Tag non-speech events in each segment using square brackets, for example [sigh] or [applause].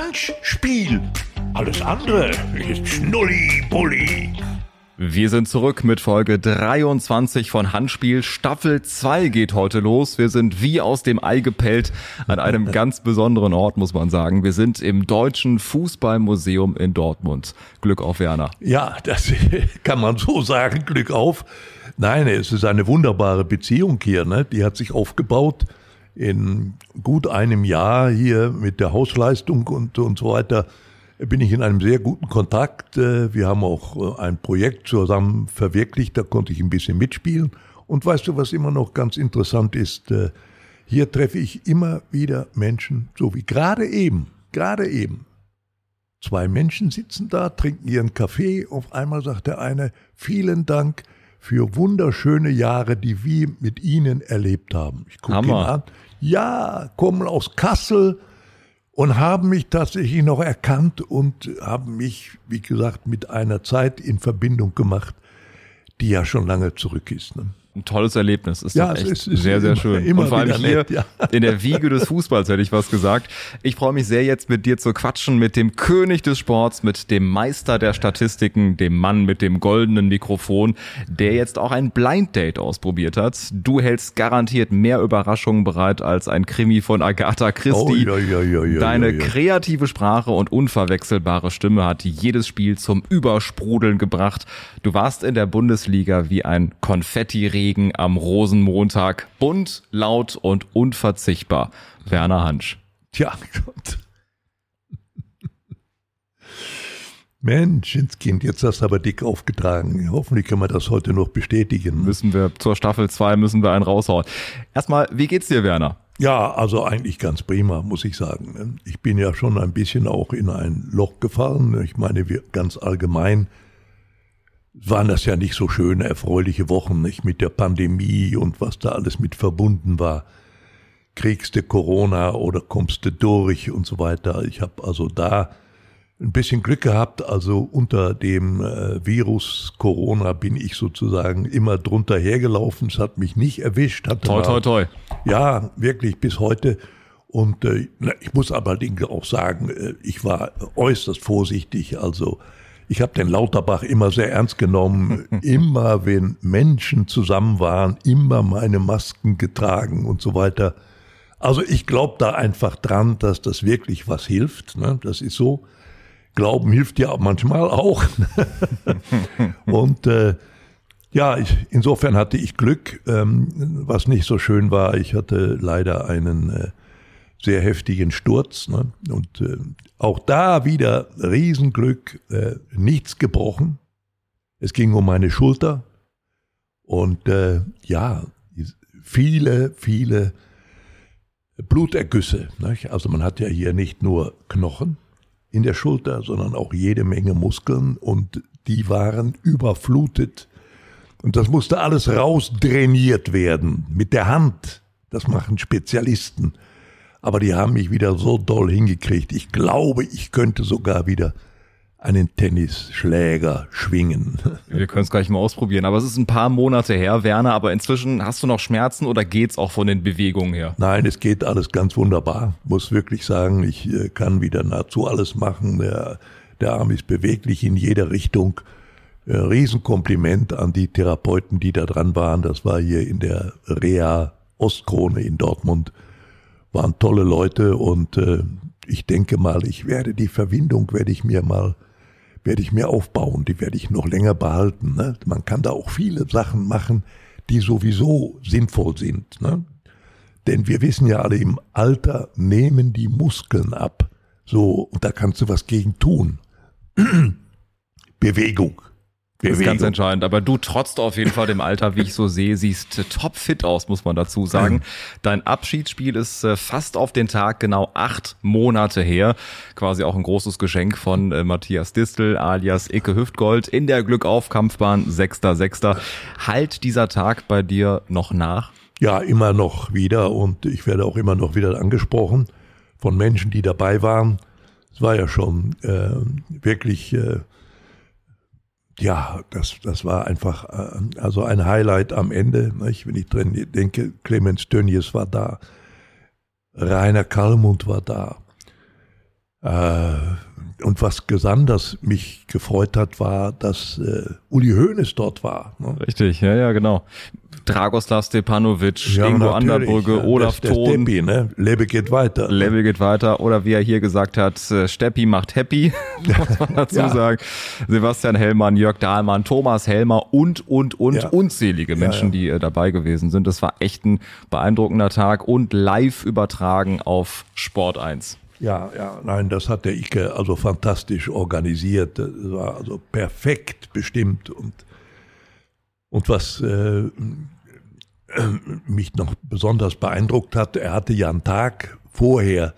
Handspiel. Alles andere ist Schnulli-Bulli. Wir sind zurück mit Folge 23 von Handspiel. Staffel 2 geht heute los. Wir sind wie aus dem Ei gepellt an einem [laughs] ganz besonderen Ort, muss man sagen. Wir sind im Deutschen Fußballmuseum in Dortmund. Glück auf, Werner. Ja, das [laughs] kann man so sagen. Glück auf. Nein, es ist eine wunderbare Beziehung hier. Ne? Die hat sich aufgebaut in gut einem Jahr hier mit der Hausleistung und, und so weiter bin ich in einem sehr guten Kontakt. Äh, wir haben auch äh, ein Projekt zusammen verwirklicht, da konnte ich ein bisschen mitspielen. Und weißt du, was immer noch ganz interessant ist? Äh, hier treffe ich immer wieder Menschen, so wie gerade eben, gerade eben. Zwei Menschen sitzen da, trinken ihren Kaffee. Auf einmal sagt der eine, vielen Dank für wunderschöne Jahre, die wir mit Ihnen erlebt haben. Ich gucke ihn an. Ja, kommen aus Kassel, und haben mich tatsächlich noch erkannt und haben mich, wie gesagt, mit einer Zeit in Verbindung gemacht, die ja schon lange zurück ist. Ne? Ein tolles Erlebnis. Ist ja, doch echt ist, ist sehr, sehr immer, schön. Immer und vor allem hier nett, ja. [laughs] in der Wiege des Fußballs hätte ich was gesagt. Ich freue mich sehr jetzt mit dir zu quatschen, mit dem König des Sports, mit dem Meister der Statistiken, dem Mann mit dem goldenen Mikrofon, der jetzt auch ein Blind Date ausprobiert hat. Du hältst garantiert mehr Überraschungen bereit als ein Krimi von Agatha Christie. Oh, ja, ja, Deine kreative Sprache und unverwechselbare Stimme hat jedes Spiel zum Übersprudeln gebracht. Du warst in der Bundesliga wie ein Konfetti-Regen Regen am Rosenmontag. Bunt, laut und unverzichtbar. Werner Hansch. Tja, Gott. Menschenskind, jetzt hast du aber dick aufgetragen. Hoffentlich können wir das heute noch bestätigen. Müssen wir zur Staffel 2 müssen wir einen raushauen. Erstmal, wie geht's dir, Werner? Ja, also eigentlich ganz prima, muss ich sagen. Ich bin ja schon ein bisschen auch in ein Loch gefallen. Ich meine, wir ganz allgemein waren das ja nicht so schöne, erfreuliche Wochen, nicht mit der Pandemie und was da alles mit verbunden war. Kriegst du Corona oder kommst du durch und so weiter. Ich habe also da ein bisschen Glück gehabt. Also unter dem äh, Virus Corona bin ich sozusagen immer drunter hergelaufen. Es hat mich nicht erwischt. Hatte toi, toi, toi. Ja, wirklich bis heute. Und äh, ich muss allerdings auch sagen, äh, ich war äußerst vorsichtig. Also ich habe den Lauterbach immer sehr ernst genommen. [laughs] immer, wenn Menschen zusammen waren, immer meine Masken getragen und so weiter. Also ich glaube da einfach dran, dass das wirklich was hilft. Ne? Das ist so. Glauben hilft ja manchmal auch. [laughs] und äh, ja, ich, insofern hatte ich Glück. Ähm, was nicht so schön war, ich hatte leider einen äh, sehr heftigen Sturz. Ne? Und äh, auch da wieder Riesenglück, äh, nichts gebrochen. Es ging um meine Schulter. Und äh, ja, viele, viele Blutergüsse. Nicht? Also man hat ja hier nicht nur Knochen in der Schulter, sondern auch jede Menge Muskeln und die waren überflutet. Und das musste alles rausdrainiert werden mit der Hand. Das machen Spezialisten aber die haben mich wieder so doll hingekriegt. Ich glaube, ich könnte sogar wieder einen Tennisschläger schwingen. [laughs] Wir können es gleich mal ausprobieren, aber es ist ein paar Monate her, Werner, aber inzwischen hast du noch Schmerzen oder geht's auch von den Bewegungen her? Nein, es geht alles ganz wunderbar. Muss wirklich sagen, ich äh, kann wieder nahezu alles machen. Der, der Arm ist beweglich in jeder Richtung. Äh, Riesenkompliment an die Therapeuten, die da dran waren. Das war hier in der Rea Ostkrone in Dortmund waren tolle Leute und äh, ich denke mal, ich werde die Verbindung, werde ich mir mal, werde ich mir aufbauen, die werde ich noch länger behalten. Ne? Man kann da auch viele Sachen machen, die sowieso sinnvoll sind. Ne? Denn wir wissen ja alle, im Alter nehmen die Muskeln ab. So, und da kannst du was gegen tun. [clears throat] Bewegung. Das ist ganz entscheidend. Aber du trotzt auf jeden Fall dem Alter, wie ich so sehe, siehst topfit aus, muss man dazu sagen. Dein Abschiedsspiel ist äh, fast auf den Tag genau acht Monate her. Quasi auch ein großes Geschenk von äh, Matthias Distel alias Icke Hüftgold in der Glückaufkampfbahn 6.6. Halt dieser Tag bei dir noch nach? Ja, immer noch wieder und ich werde auch immer noch wieder angesprochen von Menschen, die dabei waren. Es war ja schon äh, wirklich äh, ja, das, das war einfach äh, also ein Highlight am Ende. Nicht? Wenn ich drin denke, Clemens Tönnies war da, Rainer Kallmund war da, und was besonders mich gefreut hat, war, dass äh, Uli Hoeneß dort war. Ne? Richtig, ja, ja, genau. Dragoslav Stepanovic, ja, Ingo Anderbrügge, ja, Olaf der, der Thon. Steppi, ne? Lebe geht weiter. Lebe geht weiter. Oder wie er hier gesagt hat, äh, Steppi macht happy, [laughs] muss man dazu ja. sagen. Sebastian Hellmann, Jörg Dahlmann, Thomas Helmer und, und, und unzählige Menschen, die äh, dabei gewesen sind. Das war echt ein beeindruckender Tag und live übertragen auf Sport 1. Ja, ja, nein, das hat der Ike also fantastisch organisiert. Das war also perfekt bestimmt und und was äh, mich noch besonders beeindruckt hat, er hatte ja einen Tag vorher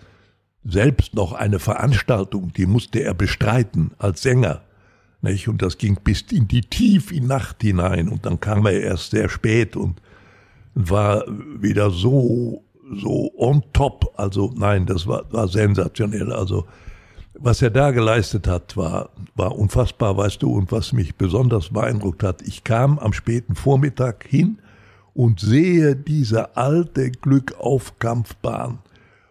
selbst noch eine Veranstaltung, die musste er bestreiten als Sänger. Nicht? Und das ging bis in die tief in Nacht hinein. Und dann kam er erst sehr spät und war wieder so, so on top. Also nein, das war, war sensationell. Also was er da geleistet hat, war, war unfassbar, weißt du, und was mich besonders beeindruckt hat, ich kam am späten Vormittag hin und sehe diese alte Glückaufkampfbahn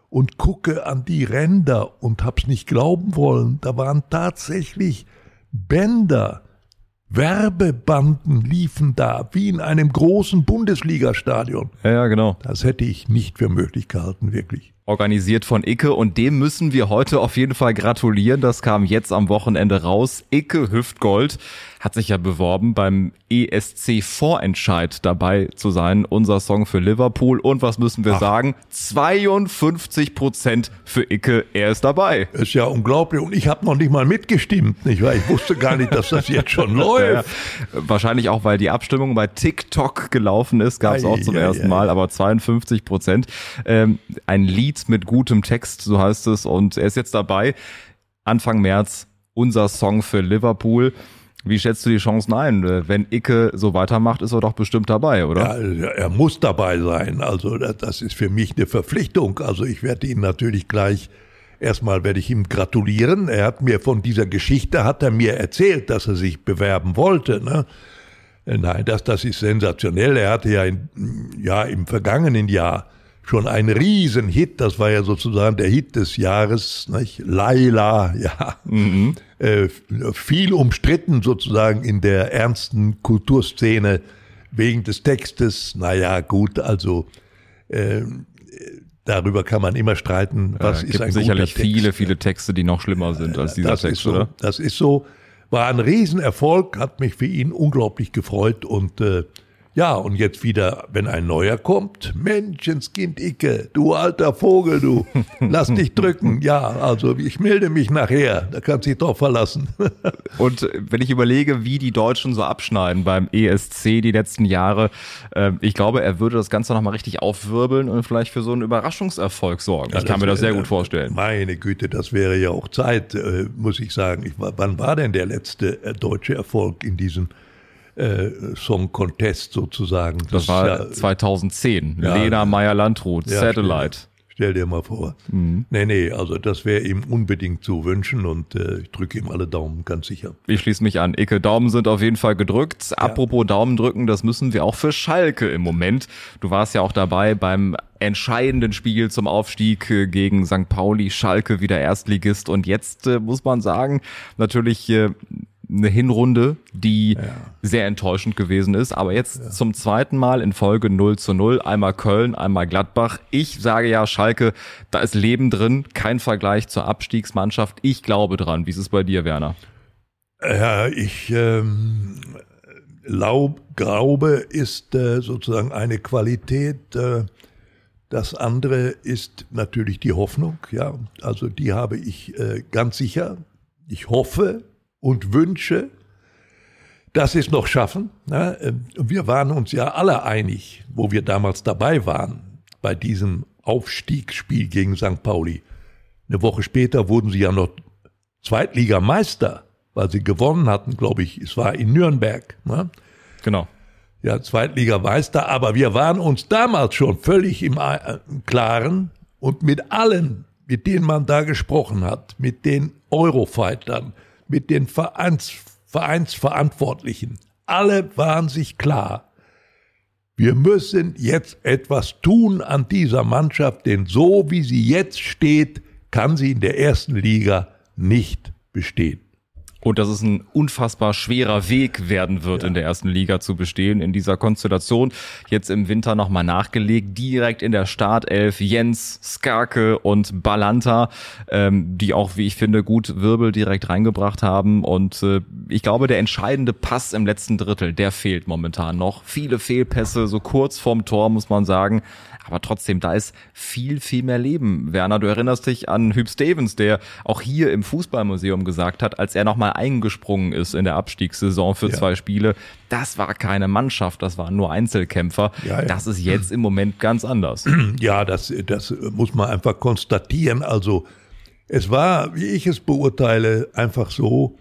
und gucke an die Ränder und hab's nicht glauben wollen. Da waren tatsächlich Bänder, Werbebanden liefen da, wie in einem großen Bundesligastadion. Ja, ja, genau. Das hätte ich nicht für möglich gehalten, wirklich organisiert von Icke und dem müssen wir heute auf jeden Fall gratulieren. Das kam jetzt am Wochenende raus. Icke Hüftgold hat sich ja beworben, beim ESC Vorentscheid dabei zu sein. Unser Song für Liverpool. Und was müssen wir Ach. sagen? 52 Prozent für Icke. Er ist dabei. Ist ja unglaublich. Und ich habe noch nicht mal mitgestimmt, nicht wahr? Ich wusste gar nicht, dass das jetzt schon [laughs] läuft. Ja, wahrscheinlich auch, weil die Abstimmung bei TikTok gelaufen ist. Gab es auch zum ja, ersten ja, Mal. Aber 52 Prozent. Ähm, ein Lied mit gutem Text, so heißt es. Und er ist jetzt dabei. Anfang März unser Song für Liverpool. Wie schätzt du die Chancen ein? Wenn Icke so weitermacht, ist er doch bestimmt dabei, oder? Ja, er muss dabei sein. Also das ist für mich eine Verpflichtung. Also ich werde ihn natürlich gleich erstmal werde ich ihm gratulieren. Er hat mir von dieser Geschichte hat er mir erzählt, dass er sich bewerben wollte. Ne? Nein, das das ist sensationell. Er hatte ja in, ja im vergangenen Jahr schon ein Riesenhit. Das war ja sozusagen der Hit des Jahres. Nicht? Laila, [laughs] ja. Mhm. Äh, viel umstritten sozusagen in der ernsten Kulturszene wegen des Textes. Naja, gut, also äh, darüber kann man immer streiten. Was ja, ist ein sicherlich viele, Text? viele Texte, die noch schlimmer sind als dieser das Text, so, oder? Das ist so. War ein Riesenerfolg, hat mich für ihn unglaublich gefreut und äh, ja, und jetzt wieder, wenn ein neuer kommt, Menschenskind Icke, du alter Vogel, du, [laughs] lass dich drücken. Ja, also ich melde mich nachher, da kannst du dich drauf verlassen. [laughs] und wenn ich überlege, wie die Deutschen so abschneiden beim ESC die letzten Jahre, äh, ich glaube, er würde das Ganze nochmal richtig aufwirbeln und vielleicht für so einen Überraschungserfolg sorgen. Ja, ich kann mir das sehr gut vorstellen. Meine Güte, das wäre ja auch Zeit, äh, muss ich sagen. Ich, wann war denn der letzte äh, deutsche Erfolg in diesem äh, Song Contest sozusagen. Das, das war ja, 2010. Ja, Lena Meyer-Landrut, ja, Satellite. Stell, stell, dir mal vor. Mhm. Nee, nee, also das wäre ihm unbedingt zu wünschen und äh, ich drücke ihm alle Daumen, ganz sicher. Ich schließe mich an. Icke, Daumen sind auf jeden Fall gedrückt. Apropos Daumen drücken, das müssen wir auch für Schalke im Moment. Du warst ja auch dabei beim entscheidenden Spiel zum Aufstieg äh, gegen St. Pauli, Schalke wieder Erstligist und jetzt äh, muss man sagen, natürlich äh, eine Hinrunde, die ja. sehr enttäuschend gewesen ist. Aber jetzt ja. zum zweiten Mal in Folge 0 zu 0. Einmal Köln, einmal Gladbach. Ich sage ja, Schalke, da ist Leben drin. Kein Vergleich zur Abstiegsmannschaft. Ich glaube dran. Wie ist es bei dir, Werner? Ja, ich ähm, glaub, glaube, ist äh, sozusagen eine Qualität. Äh, das andere ist natürlich die Hoffnung. Ja, also die habe ich äh, ganz sicher. Ich hoffe, und wünsche, dass sie es noch schaffen. Wir waren uns ja alle einig, wo wir damals dabei waren, bei diesem Aufstiegsspiel gegen St. Pauli. Eine Woche später wurden sie ja noch Zweitligameister, weil sie gewonnen hatten, glaube ich. Es war in Nürnberg. Genau. Ja, Zweitligameister. Aber wir waren uns damals schon völlig im, äh, im Klaren und mit allen, mit denen man da gesprochen hat, mit den Eurofightern, mit den Vereins, Vereinsverantwortlichen. Alle waren sich klar, wir müssen jetzt etwas tun an dieser Mannschaft, denn so wie sie jetzt steht, kann sie in der ersten Liga nicht bestehen. Und dass es ein unfassbar schwerer Weg werden wird, ja. in der ersten Liga zu bestehen, in dieser Konstellation. Jetzt im Winter nochmal nachgelegt, direkt in der Startelf Jens, Skarke und Balanta, ähm, die auch, wie ich finde, gut Wirbel direkt reingebracht haben. Und äh, ich glaube, der entscheidende Pass im letzten Drittel, der fehlt momentan noch. Viele Fehlpässe, so kurz vorm Tor, muss man sagen. Aber trotzdem, da ist viel, viel mehr Leben. Werner, du erinnerst dich an Hüb Stevens, der auch hier im Fußballmuseum gesagt hat, als er nochmal eingesprungen ist in der Abstiegssaison für ja. zwei Spiele, das war keine Mannschaft, das waren nur Einzelkämpfer. Ja, ja. Das ist jetzt im Moment ganz anders. [clears throat] Ja, das, das muss man einfach konstatieren. Also es war, wie ich es beurteile, einfach so,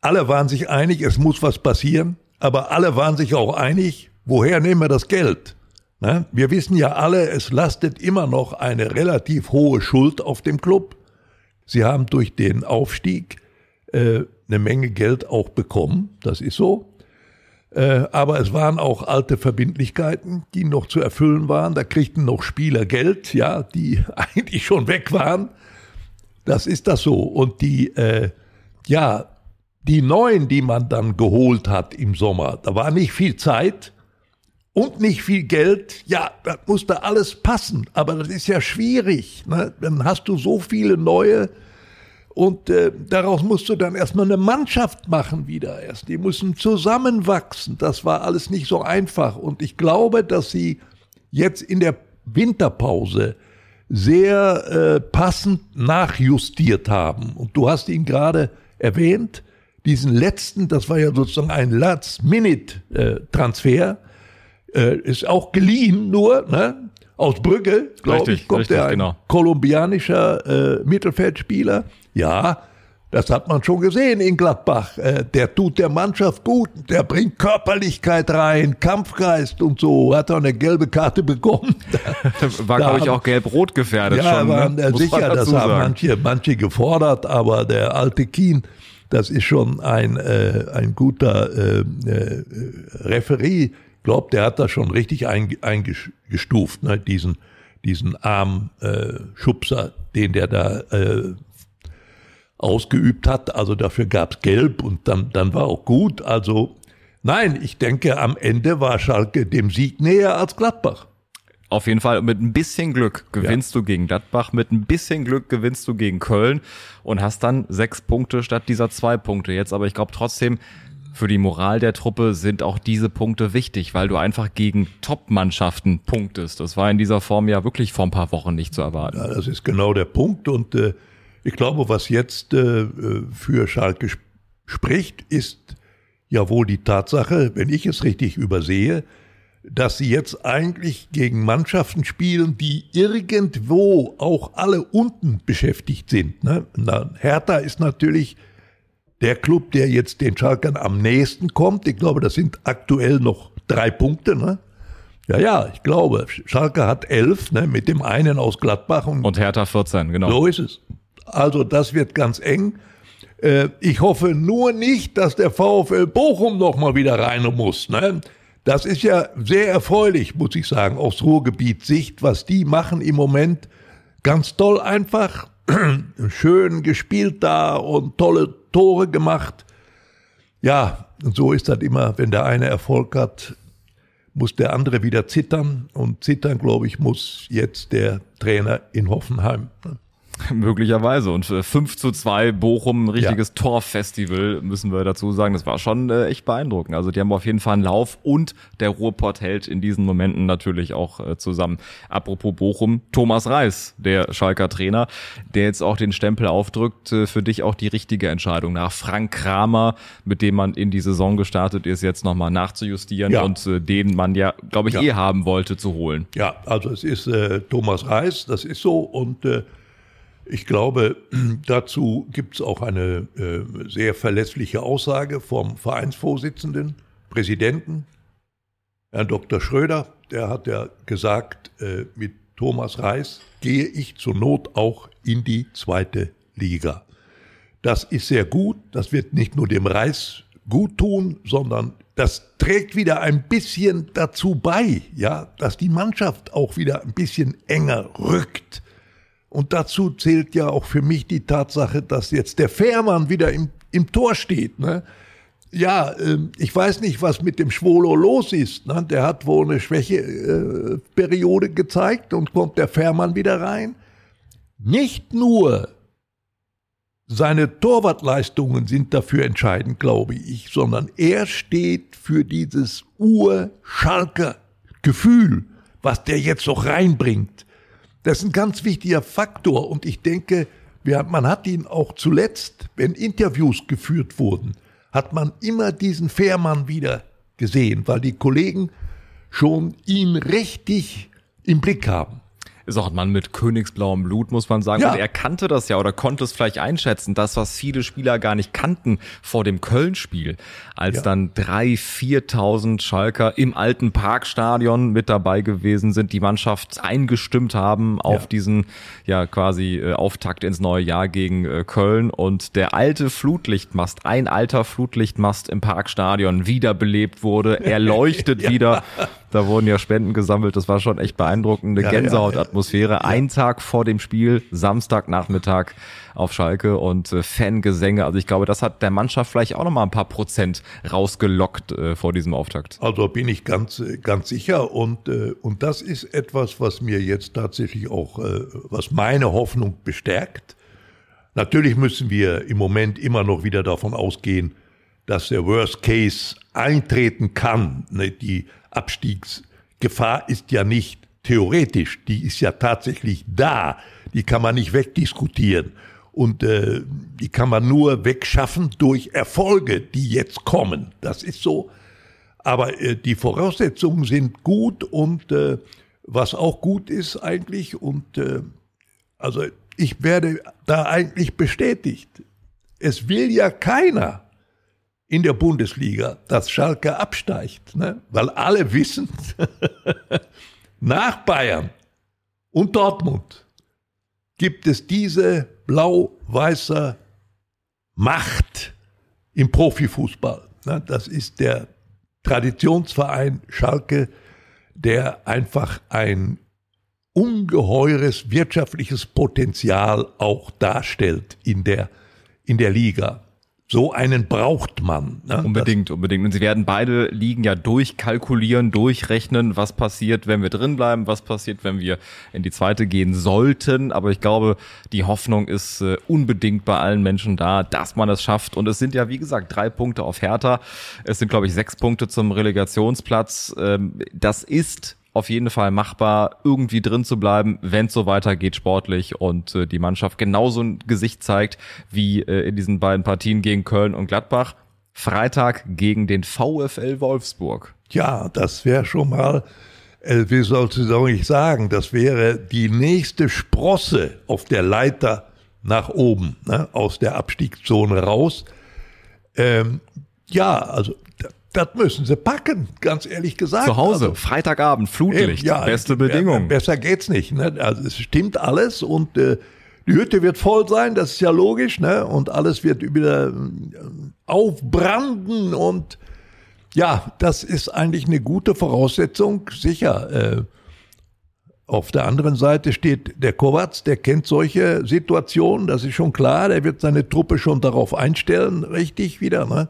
alle waren sich einig, es muss was passieren, aber alle waren sich auch einig, woher nehmen wir das Geld? Ne? Wir wissen ja alle, es lastet immer noch eine relativ hohe Schuld auf dem Club. Sie haben durch den Aufstieg äh, eine Menge Geld auch bekommen, das ist so. Äh, aber es waren auch alte Verbindlichkeiten, die noch zu erfüllen waren. Da kriegten noch Spieler Geld, ja, die [laughs] eigentlich schon weg waren. Das ist das so. Und die, äh, ja, die neuen, die man dann geholt hat im Sommer, da war nicht viel Zeit und nicht viel Geld, ja, das muss da alles passen. Aber das ist ja schwierig. Ne? Dann hast du so viele neue und äh, daraus musst du dann erstmal eine Mannschaft machen wieder erst. Die müssen zusammenwachsen. Das war alles nicht so einfach. Und ich glaube, dass sie jetzt in der Winterpause sehr äh, passend nachjustiert haben. Und du hast ihn gerade erwähnt, diesen letzten, das war ja sozusagen ein Last-Minute-Transfer. Äh, ist auch geliehen nur, ne? Aus Brügge, glaube ich, kommt richtig, der ein genau. kolumbianischer äh, Mittelfeldspieler. Ja, das hat man schon gesehen in Gladbach. Äh, der tut der Mannschaft gut, der bringt Körperlichkeit rein, Kampfgeist und so. Hat auch eine gelbe Karte bekommen. [laughs] war, glaube ich, auch gelb-rot gefährdet ja, schon. Ja, ne? sicher, das haben manche, manche gefordert, aber der alte Kien, das ist schon ein, äh, ein guter äh, äh, Referee glaube, der hat das schon richtig eingestuft, ne? diesen, diesen Armschubser, äh, den der da äh, ausgeübt hat. Also dafür gab's Gelb und dann, dann war auch gut. Also nein, ich denke, am Ende war Schalke dem Sieg näher als Gladbach. Auf jeden Fall mit ein bisschen Glück gewinnst ja. du gegen Gladbach, mit ein bisschen Glück gewinnst du gegen Köln und hast dann sechs Punkte statt dieser zwei Punkte jetzt. Aber ich glaube trotzdem, für die Moral der Truppe sind auch diese Punkte wichtig, weil du einfach gegen Top-Mannschaften punktest. Das war in dieser Form ja wirklich vor ein paar Wochen nicht zu erwarten. Ja, das ist genau der Punkt und äh, ich glaube, was jetzt äh, für Schalke sp spricht, ist ja wohl die Tatsache, wenn ich es richtig übersehe, dass sie jetzt eigentlich gegen Mannschaften spielen, die irgendwo auch alle unten beschäftigt sind. Ne? Na, Hertha ist natürlich der Club, der jetzt den Schalkern am nächsten kommt. Ich glaube, das sind aktuell noch drei Punkte. Ne? Ja, ja, ich glaube, Schalke hat elf, ne, mit dem einen aus Gladbach. Und, und Hertha 14, genau. So ist es. Also das wird ganz eng. Äh, ich hoffe nur nicht, dass der VfL Bochum noch mal wieder rein muss. Ne? Das ist ja sehr erfreulich, muss ich sagen, aus Ruhrgebiet Sicht, was die machen im Moment. Ganz toll einfach. [clears throat] Schön gespielt da und tolle Tore gemacht. Ja, und so ist das immer, wenn der eine Erfolg hat, muss der andere wieder zittern. Und zittern, glaube ich, muss jetzt der Trainer in Hoffenheim. [laughs] Möglicherweise. Und 5 zu 2 Bochum, ein richtiges ja. Torfestival, müssen wir dazu sagen. Das war schon äh, echt beeindruckend. Also die haben auf jeden Fall einen Lauf und der Ruhrpott hält in diesen Momenten natürlich auch äh, zusammen. Apropos Bochum, Thomas Reis, der Schalker Trainer, der jetzt auch den Stempel aufdrückt, äh, für dich auch die richtige Entscheidung nach Frank Kramer, mit dem man in die Saison gestartet ist, jetzt nochmal nachzujustieren ja. und äh, den man ja, glaube ich, ja. eh haben wollte zu holen. Ja, also es ist äh, Thomas Reis, das ist so und äh, ich glaube, [clears throat] dazu gibt es auch eine äh, sehr verlässliche Aussage vom Vereinsvorsitzenden, Präsidenten, Herrn Dr. Schröder. Der hat ja gesagt, äh, mit Thomas Reis gehe ich zur Not auch in die zweite Liga. Das ist sehr gut. Das wird nicht nur dem Reis gut tun, sondern das trägt wieder ein bisschen dazu bei, ja, dass die Mannschaft auch wieder ein bisschen enger rückt Und dazu zählt ja auch für mich die Tatsache, dass jetzt der Fährmann wieder im, im Tor steht. Ne? Ja, äh, ich weiß nicht, was mit dem Schwolo los ist. Ne? Der hat wohl eine Schwächeperiode äh, gezeigt und kommt der Fährmann wieder rein. Nicht nur seine Torwartleistungen sind dafür entscheidend, glaube ich, sondern er steht für dieses Ur-Schalker Gefühl, was der jetzt noch reinbringt. Das ist ein ganz wichtiger Faktor und ich denke, man hat ihn auch zuletzt, wenn Interviews geführt wurden, hat man immer diesen Fährmann wieder gesehen, weil die Kollegen schon ihn richtig im Blick haben ist auch ein Mann mit königsblauem Blut, muss man sagen. Ja. Und er kannte das ja oder konnte es vielleicht einschätzen, das, was viele Spieler gar nicht kannten vor dem Köln-Spiel, als ja. dann drei, viertausend Schalker im alten Parkstadion mit dabei gewesen sind, die Mannschaft eingestimmt haben auf ja. diesen, ja, quasi äh, Auftakt ins neue Jahr gegen äh, Köln und der alte Flutlichtmast, ein alter Flutlichtmast im Parkstadion wiederbelebt wurde. Er leuchtet [laughs] wieder. Da wurden ja Spenden gesammelt. Das war schon echt beeindruckende ja, Gänsehautatmosphäre. Ja, ja. Ein Tag vor dem Spiel, Samstagnachmittag auf Schalke und äh, Fangesänge. Also ich glaube, das hat der Mannschaft vielleicht auch noch mal ein paar Prozent rausgelockt äh, vor diesem Auftakt. Also bin ich ganz, ganz sicher. Und, äh, und das ist etwas, was mir jetzt tatsächlich auch, äh, was meine Hoffnung bestärkt. Natürlich müssen wir im Moment immer noch wieder davon ausgehen, dass der Worst Case eintreten kann. Ne? Die Abstiegsgefahr ist ja nicht theoretisch, die ist ja tatsächlich da. Die kann man nicht wegdiskutieren. Und äh, die kann man nur wegschaffen durch Erfolge, die jetzt kommen. Das ist so. Aber äh, die Voraussetzungen sind gut und äh, was auch gut ist eigentlich und äh, also ich werde da eigentlich bestätigt. Es will ja keiner in der Bundesliga, dass Schalke absteigt, ne? weil alle wissen, [laughs] nach Bayern und Dortmund gibt es diese blau-weiße Macht im Profifußball. Ne? Das ist der Traditionsverein Schalke, der einfach ein ungeheures wirtschaftliches Potenzial auch darstellt in der, in der Liga. So einen braucht man. Ne? Unbedingt, das unbedingt. Und sie werden beide liegen ja durchkalkulieren, durchrechnen, was passiert, wenn wir drin bleiben, was passiert, wenn wir in die zweite gehen sollten. Aber ich glaube, die Hoffnung ist äh, unbedingt bei allen Menschen da, dass man es schafft. Und es sind ja, wie gesagt, drei Punkte auf Hertha. Es sind, glaube ich, sechs Punkte zum Relegationsplatz. Ähm, das ist auf jeden Fall machbar, irgendwie drin zu bleiben, wenn es so weitergeht sportlich und äh, die Mannschaft genauso ein Gesicht zeigt wie äh, in diesen beiden Partien gegen Köln und Gladbach. Freitag gegen den VfL Wolfsburg. Ja, das wäre schon mal, äh, wie sollst du ich sagen, das wäre die nächste Sprosse auf der Leiter nach oben, ne, aus der Abstiegszone raus. Ähm, ja, also das müssen sie packen, ganz ehrlich gesagt. Zu Hause, also, Freitagabend, Flutlicht, ja, beste Bedingungen. Besser geht's nicht. Ne? Also es stimmt alles und äh, die Hütte wird voll sein, das ist ja logisch, ne? Und alles wird wieder äh, aufbranden und ja, das ist eigentlich eine gute Voraussetzung, sicher. Äh, auf der anderen Seite steht der Kovac, der kennt solche Situationen, das ist schon klar, der wird seine Truppe schon darauf einstellen, richtig wieder. Ne?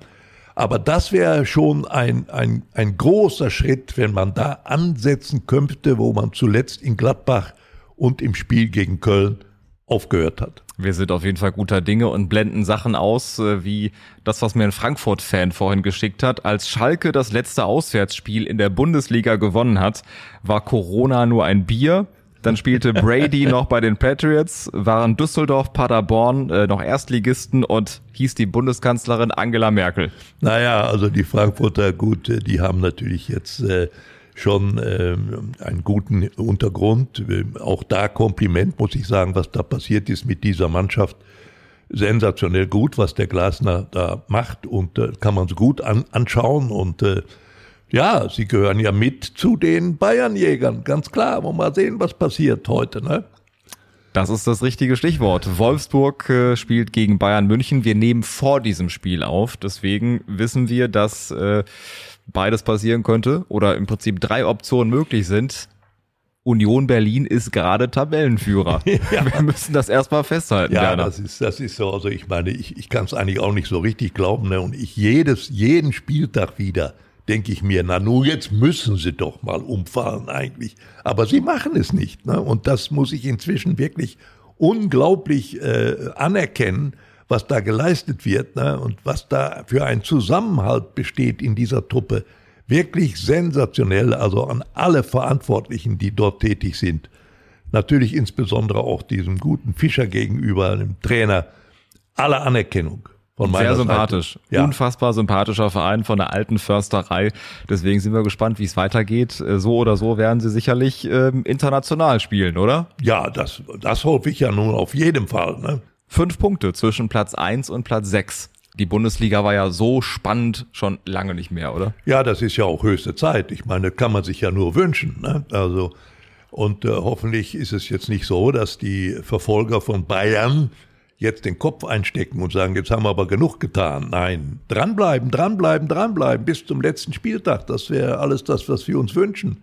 Aber das wäre schon ein, ein, ein großer Schritt, wenn man da ansetzen könnte, wo man zuletzt in Gladbach und im Spiel gegen Köln aufgehört hat. Wir sind auf jeden Fall guter Dinge und blenden Sachen aus, äh, wie das, was mir ein Frankfurt-Fan vorhin geschickt hat. Als Schalke das letzte Auswärtsspiel in der Bundesliga gewonnen hat, war Corona nur ein Bier. Dann spielte Brady [laughs] noch bei den Patriots, waren Düsseldorf, Paderborn äh, noch Erstligisten und hieß die Bundeskanzlerin Angela Merkel. Naja, also die Frankfurter, gut, äh, die haben natürlich jetzt äh, schon äh, einen guten Untergrund. Auch da Kompliment, muss ich sagen, was da passiert ist mit dieser Mannschaft. Sensationell gut, was der Glasner da macht und äh, kann man so gut an, anschauen und äh, ja, sie gehören ja mit zu den Bayernjägern, ganz klar. Wollen wir mal sehen, was passiert heute, ne? Das ist das richtige Stichwort. Wolfsburg äh, spielt gegen Bayern München. Wir nehmen vor diesem Spiel auf. Deswegen wissen wir, dass äh, beides passieren könnte oder im Prinzip drei Optionen möglich sind. Union Berlin ist gerade Tabellenführer. [laughs] ja. Wir müssen das erstmal festhalten. Ja, Werner. das ist, das ist so. Also ich meine, ich, ich kann es eigentlich auch nicht so richtig glauben. Ne? Und ich jedes, jeden Spieltag wieder denke ich mir, na nun, jetzt müssen sie doch mal umfallen eigentlich. Aber sie machen es nicht. Ne? Und das muss ich inzwischen wirklich unglaublich äh, anerkennen, was da geleistet wird ne? und was da für ein Zusammenhalt besteht in dieser Truppe wirklich sensationell, also an alle Verantwortlichen, die dort tätig sind. Natürlich insbesondere auch diesem guten Fischer gegenüber, dem Trainer, alle Anerkennung. Von Sehr sympathisch. Ja. Unfassbar sympathischer Verein von der alten Försterei. Deswegen sind wir gespannt, wie es weitergeht. Äh, so oder so werden sie sicherlich ähm, international spielen, oder? Ja, das, das hoffe ich ja nun auf jeden Fall. Ne? Fünf Punkte zwischen Platz eins und Platz sechs die Bundesliga war ja so spannend schon lange nicht mehr, oder? Ja, das ist ja auch höchste Zeit. Ich meine, kann man sich ja nur wünschen. Ne? Also und äh, hoffentlich ist es jetzt nicht so, dass die Verfolger von Bayern jetzt den Kopf einstecken und sagen, jetzt haben wir aber genug getan. Nein, dranbleiben, dranbleiben, dranbleiben bis zum letzten Spieltag. Das wäre alles das, was wir uns wünschen.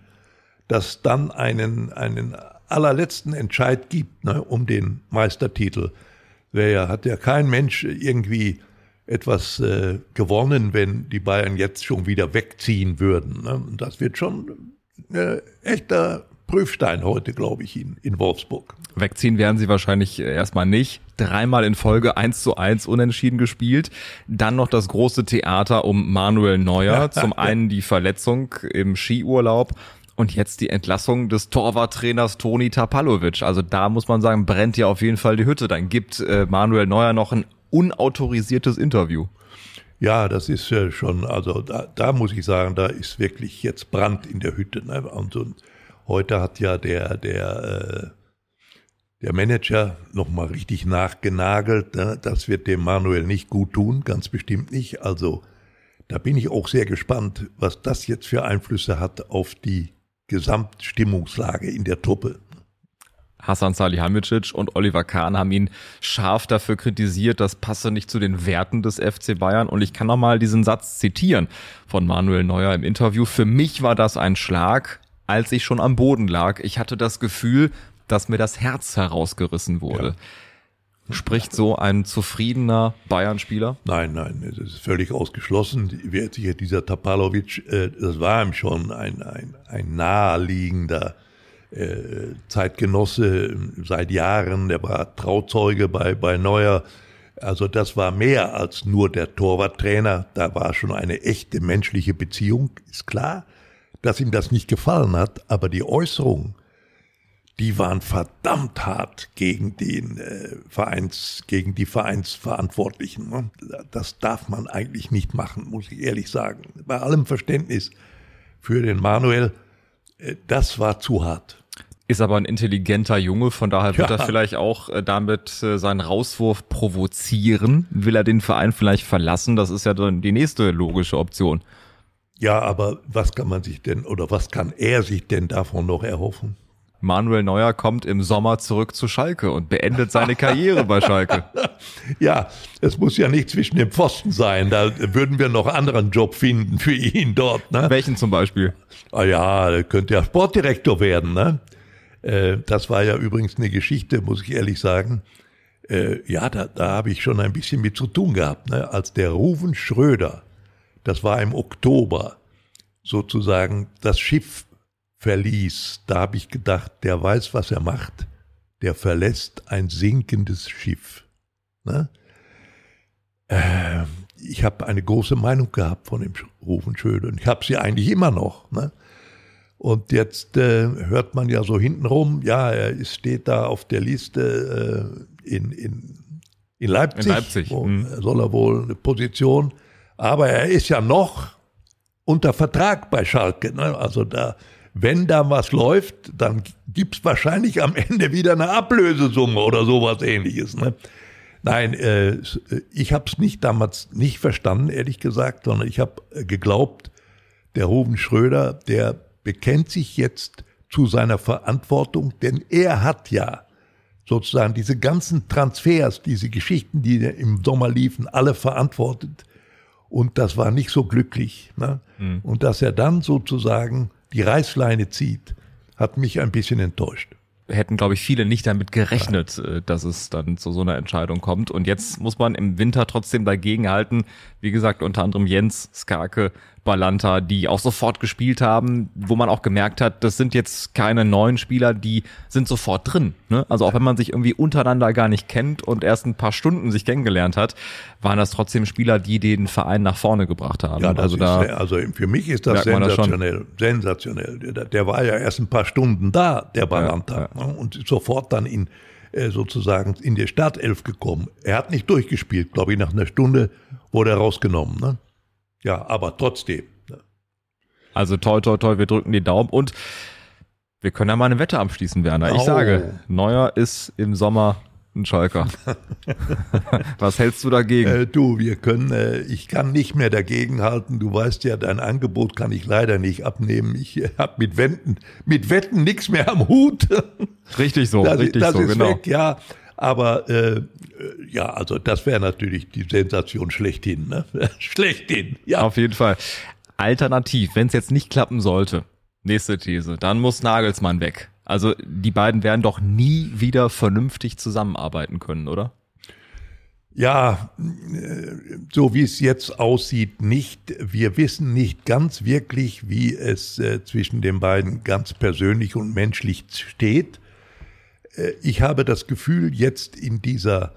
Dass dann einen, einen allerletzten Entscheid gibt ne, um den Meistertitel. Wäre hat ja kein Mensch irgendwie etwas äh, gewonnen, wenn die Bayern jetzt schon wieder wegziehen würden. Ne? Das wird schon äh, echter Prüfstein heute, glaube ich, in, in Wolfsburg. Wegziehen werden sie wahrscheinlich erstmal nicht. Dreimal in Folge eins zu eins unentschieden gespielt. Dann noch das große Theater um Manuel Neuer. [laughs] Zum einen die Verletzung im Skiurlaub und jetzt die Entlassung des Torwarttrainers Toni Tapalovic. Also da muss man sagen, brennt ja auf jeden Fall die Hütte. Dann gibt äh, Manuel Neuer noch ein unautorisiertes Interview. Ja, das ist ja schon, also da, da muss ich sagen, da ist wirklich jetzt Brand in der Hütte. Ne? Und, und heute hat ja der, der, äh, der Manager nochmal richtig nachgenagelt. Ne? Das wird dem Manuel nicht gut tun, ganz bestimmt nicht. Also da bin ich auch sehr gespannt, was das jetzt für Einflüsse hat auf die Gesamtstimmungslage in der Truppe. Hassan Salihamidzic und Oliver Kahn haben ihn scharf dafür kritisiert, das passe nicht zu den Werten des FC Bayern. Und ich kann nochmal diesen Satz zitieren von Manuel Neuer im Interview. Für mich war das ein Schlag, als ich schon am Boden lag. Ich hatte das Gefühl, dass mir das Herz herausgerissen wurde. Ja. Spricht so ein zufriedener Bayern-Spieler? Nein, nein, das ist völlig ausgeschlossen. Dieser Tapalovic, äh, das war ihm schon ein, ein, ein naheliegender äh, Zeitgenosse seit Jahren, der war Trauzeuge bei, bei Neuer. Also das war mehr als nur der Torwarttrainer, da war schon eine echte menschliche Beziehung, ist klar, dass ihm das nicht gefallen hat, aber die Äußerungen, die waren verdammt hart gegen den äh, Vereins, gegen die Vereinsverantwortlichen. Ne? Das darf man eigentlich nicht machen, muss ich ehrlich sagen. Bei allem Verständnis für den Manuel, äh, das war zu hart ist aber ein intelligenter Junge, von daher wird ja. er vielleicht auch äh, damit äh, seinen Rauswurf provozieren. Will er den Verein vielleicht verlassen? Das ist ja dann die nächste logische Option. Ja, aber was kann man sich denn oder was kann er sich denn davon noch erhoffen? Manuel Neuer kommt im Sommer zurück zu Schalke und beendet seine Karriere bei Schalke. [laughs] Ja, es muss ja nicht zwischen den Pfosten sein. Da würden wir noch anderen Job finden für ihn dort. Ne? Welchen zum Beispiel? Ah ja, er könnte ja Sportdirektor werden. Ne? Äh, das war ja übrigens eine Geschichte, muss ich ehrlich sagen. Äh, ja, da, da habe ich schon ein bisschen mit zu tun gehabt. Ne? Als der Ruven Schröder, das war im Oktober, sozusagen das Schiff verließ, da habe ich gedacht, der weiß, was er macht. Der verlässt ein sinkendes Schiff. Ne? Äh, ich habe eine große Meinung gehabt von dem Rufen Schröder und ich habe sie eigentlich immer noch. Ne? Und jetzt äh, hört man ja so hintenrum, ja, er steht da auf der Liste äh, in, in, in Leipzig. In Leipzig. Mhm. Soll er wohl eine Position. Aber er ist ja noch unter Vertrag bei Schalke. Ne? Also da, wenn da was läuft, dann gibt's wahrscheinlich am Ende wieder eine Ablösesumme oder sowas ähnliches. Ne? Nein, äh, ich habe es nicht damals nicht verstanden, ehrlich gesagt, sondern ich habe geglaubt, der Ruben Schröder, der bekennt sich jetzt zu seiner Verantwortung, denn er hat ja sozusagen diese ganzen Transfers, diese Geschichten, die im Sommer liefen, alle verantwortet. Und das war nicht so glücklich. Ne? Mhm. Und dass er dann sozusagen die Reißleine zieht, hat mich ein bisschen enttäuscht hätten, glaube ich, viele nicht damit gerechnet. Äh, dass es dann zu so einer Entscheidung kommt. Und jetzt muss man im Winter trotzdem dagegen halten. Wie gesagt, unter anderem Jens Skarke, Balanta, die auch sofort gespielt haben, wo man auch gemerkt hat, das sind jetzt keine neuen Spieler, die sind sofort drin. Ne? Also auch wenn man sich irgendwie untereinander gar nicht kennt und erst ein paar Stunden sich kennengelernt hat, waren das trotzdem Spieler, die den Verein nach vorne gebracht haben. Ja, also, da also für mich ist das sensationell. Das sensationell. Der, der, war ja erst ein paar Stunden da, der Balanta, ja, ja. Ne? und sofort dann in äh, sozusagen in die Startelf gekommen. Er hat nicht durchgespielt, glaube ich, nach einer Stunde wurde er rausgenommen. Ne? Ja, aber trotzdem. Ne? Also toll, toll, toll, wir drücken die Daumen und wir können ja mal eine Wette abschließen, Werner. Ich oh. sage, Neuer ist im Sommer ein Schalker. [laughs] Was hältst du dagegen? Äh, du, wir können, äh, ich kann nicht mehr dagegen halten. Du weißt ja, dein Angebot kann ich leider nicht abnehmen. Ich äh, habe mit Wetten, mit Wetten nichts mehr am Hut. Richtig so, das, richtig das so, ist genau. Weg, ja. Aber äh, ja, also das wäre natürlich die Sensation schlechthin. Ne? [laughs] schlechthin, ja. Auf jeden Fall. Alternativ, wenn es jetzt nicht klappen sollte, nächste These, dann muss Nagelsmann weg. Also die beiden werden doch nie wieder vernünftig zusammenarbeiten können, oder? Ja, so wie es jetzt aussieht, nicht. Wir wissen nicht ganz wirklich, wie es äh, zwischen den beiden ganz persönlich und menschlich steht. Äh, ich habe das Gefühl, jetzt in dieser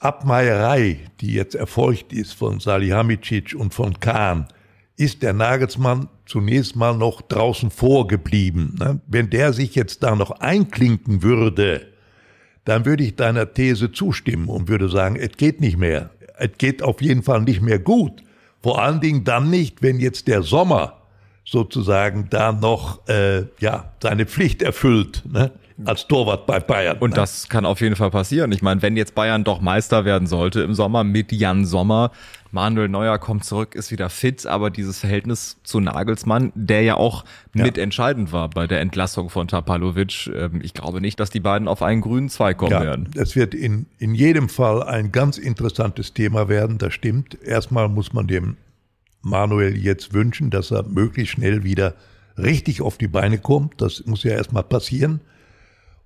Abmeierei, die jetzt erfolgt ist von Salihamidzic und von Kahn, ist der Nagelsmann zunächst mal noch draußen vorgeblieben. Ne? Wenn der sich jetzt da noch einklinken würde, dann würde ich deiner These zustimmen und würde sagen, es geht nicht mehr. Es geht auf jeden Fall nicht mehr gut. Vor allen Dingen dann nicht, wenn jetzt der Sommer sozusagen da noch äh, ja seine Pflicht erfüllt. Ne? als Torwart bei Bayern. Und das kann auf jeden Fall passieren. Ich meine, wenn jetzt Bayern doch Meister werden sollte im Sommer mit Jan Sommer, Manuel Neuer kommt zurück, ist wieder fit, aber dieses Verhältnis zu Nagelsmann, der ja auch ja. mitentscheidend war bei der Entlassung von Tapalovic, ähm, ich glaube nicht, dass die beiden auf einen grünen Zweig kommen ja, werden. Es wird in, in jedem Fall ein ganz interessantes Thema werden, das stimmt. Erstmal muss man dem Manuel jetzt wünschen, dass er möglichst schnell wieder richtig auf die Beine kommt. Das muss ja erstmal passieren.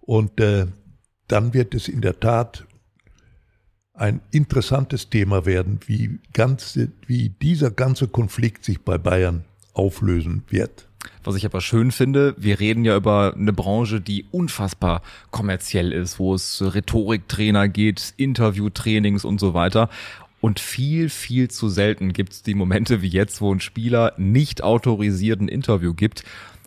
Und äh, dann wird es in der Tat ein interessantes Thema werden, wie, ganze, wie dieser ganze Konflikt sich bei Bayern auflösen wird. Was ich aber schön finde, wir reden ja über eine Branche, die unfassbar kommerziell ist, wo es Rhetoriktrainer geht, Interviewtrainings und so weiter. Und viel, viel zu selten gibt es die Momente wie jetzt, wo ein Spieler nicht autorisiert ein Interview gibt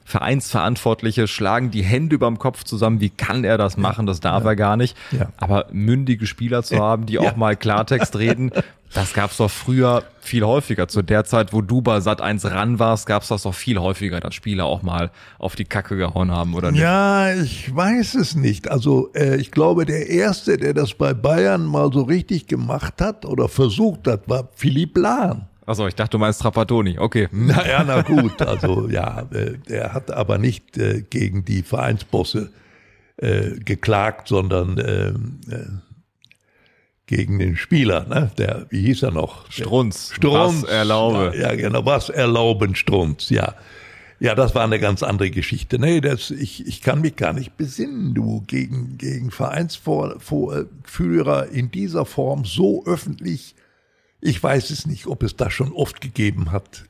Vereinsverantwortliche schlagen die Hände überm Kopf zusammen. Wie kann er das machen? Das darf ja. er gar nicht. Ja. Aber mündige Spieler zu haben, die auch mal Klartext reden, [laughs] das gab's doch früher viel häufiger. Zu der Zeit, wo du bei Sat 1 ran warst, gab's das doch viel häufiger, dass Spieler auch mal auf die Kacke gehauen haben, oder nicht? Ja, ich weiß es nicht. Also äh, ich glaube, der erste, der das bei Bayern mal so richtig gemacht hat oder versucht hat, war Philipp Lahn. Achso, ich dachte, du meinst Trapattoni. Okay. [laughs] Naja, na gut. Also ja, äh, der hat aber nicht äh, gegen die Vereinsbosse äh, geklagt, sondern äh, äh, gegen den Spieler, ne? Der, wie hieß er noch? Strunz. Strunz. Was erlaube. Ja, genau, was erlauben Strunz, ja. Ja, das war eine ganz andere Geschichte. Nee, das, ich, ich kann mich gar nicht besinnen, du, gegen, gegen Vereinsführer in dieser Form so öffentlich ich weiß es nicht, ob es das schon oft gegeben hat.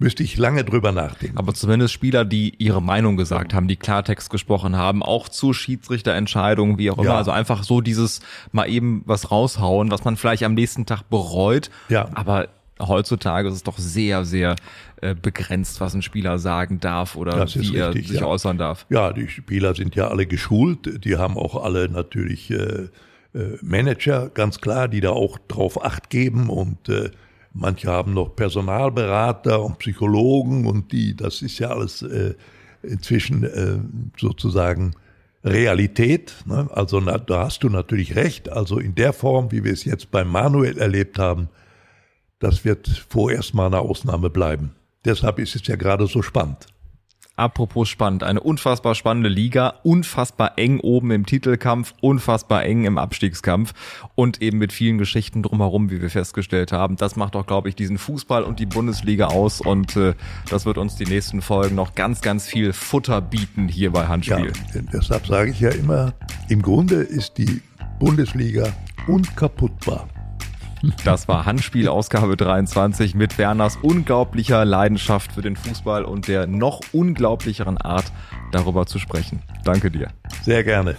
Müsste ich lange drüber nachdenken. Aber zumindest Spieler, die ihre Meinung gesagt haben, die Klartext gesprochen haben, auch zu Schiedsrichterentscheidungen, wie auch immer. Ja. Also einfach so dieses mal eben was raushauen, was man vielleicht am nächsten Tag bereut. Ja. Aber heutzutage ist es doch sehr, sehr äh, begrenzt, was ein Spieler sagen darf oder wie richtig, er sich ja. äußern darf. Ja, die Spieler sind ja alle geschult. Die haben auch alle natürlich äh, Manager, ganz klar, die da auch drauf acht geben und äh, manche haben noch Personalberater und Psychologen und die, das ist ja alles äh, inzwischen äh, sozusagen Realität. Ne? Also na, da hast du natürlich recht. Also in der Form, wie wir es jetzt bei Manuel erlebt haben, das wird vorerst mal eine Ausnahme bleiben. Deshalb ist es ja gerade so spannend. Apropos spannend, eine unfassbar spannende Liga, unfassbar eng oben im Titelkampf, unfassbar eng im Abstiegskampf und eben mit vielen Geschichten drumherum, wie wir festgestellt haben. Das macht doch, glaube ich, diesen Fußball und die Bundesliga aus und äh, das wird uns die nächsten Folgen noch ganz, ganz viel Futter bieten hier bei Handspiel. Ja, deshalb sage ich ja immer, im Grunde ist die Bundesliga unkaputtbar. Das war Handspiel [laughs] Ausgabe 23 mit Werners unglaublicher Leidenschaft für den Fußball und der noch unglaublicheren Art, darüber zu sprechen. Danke dir. Sehr gerne.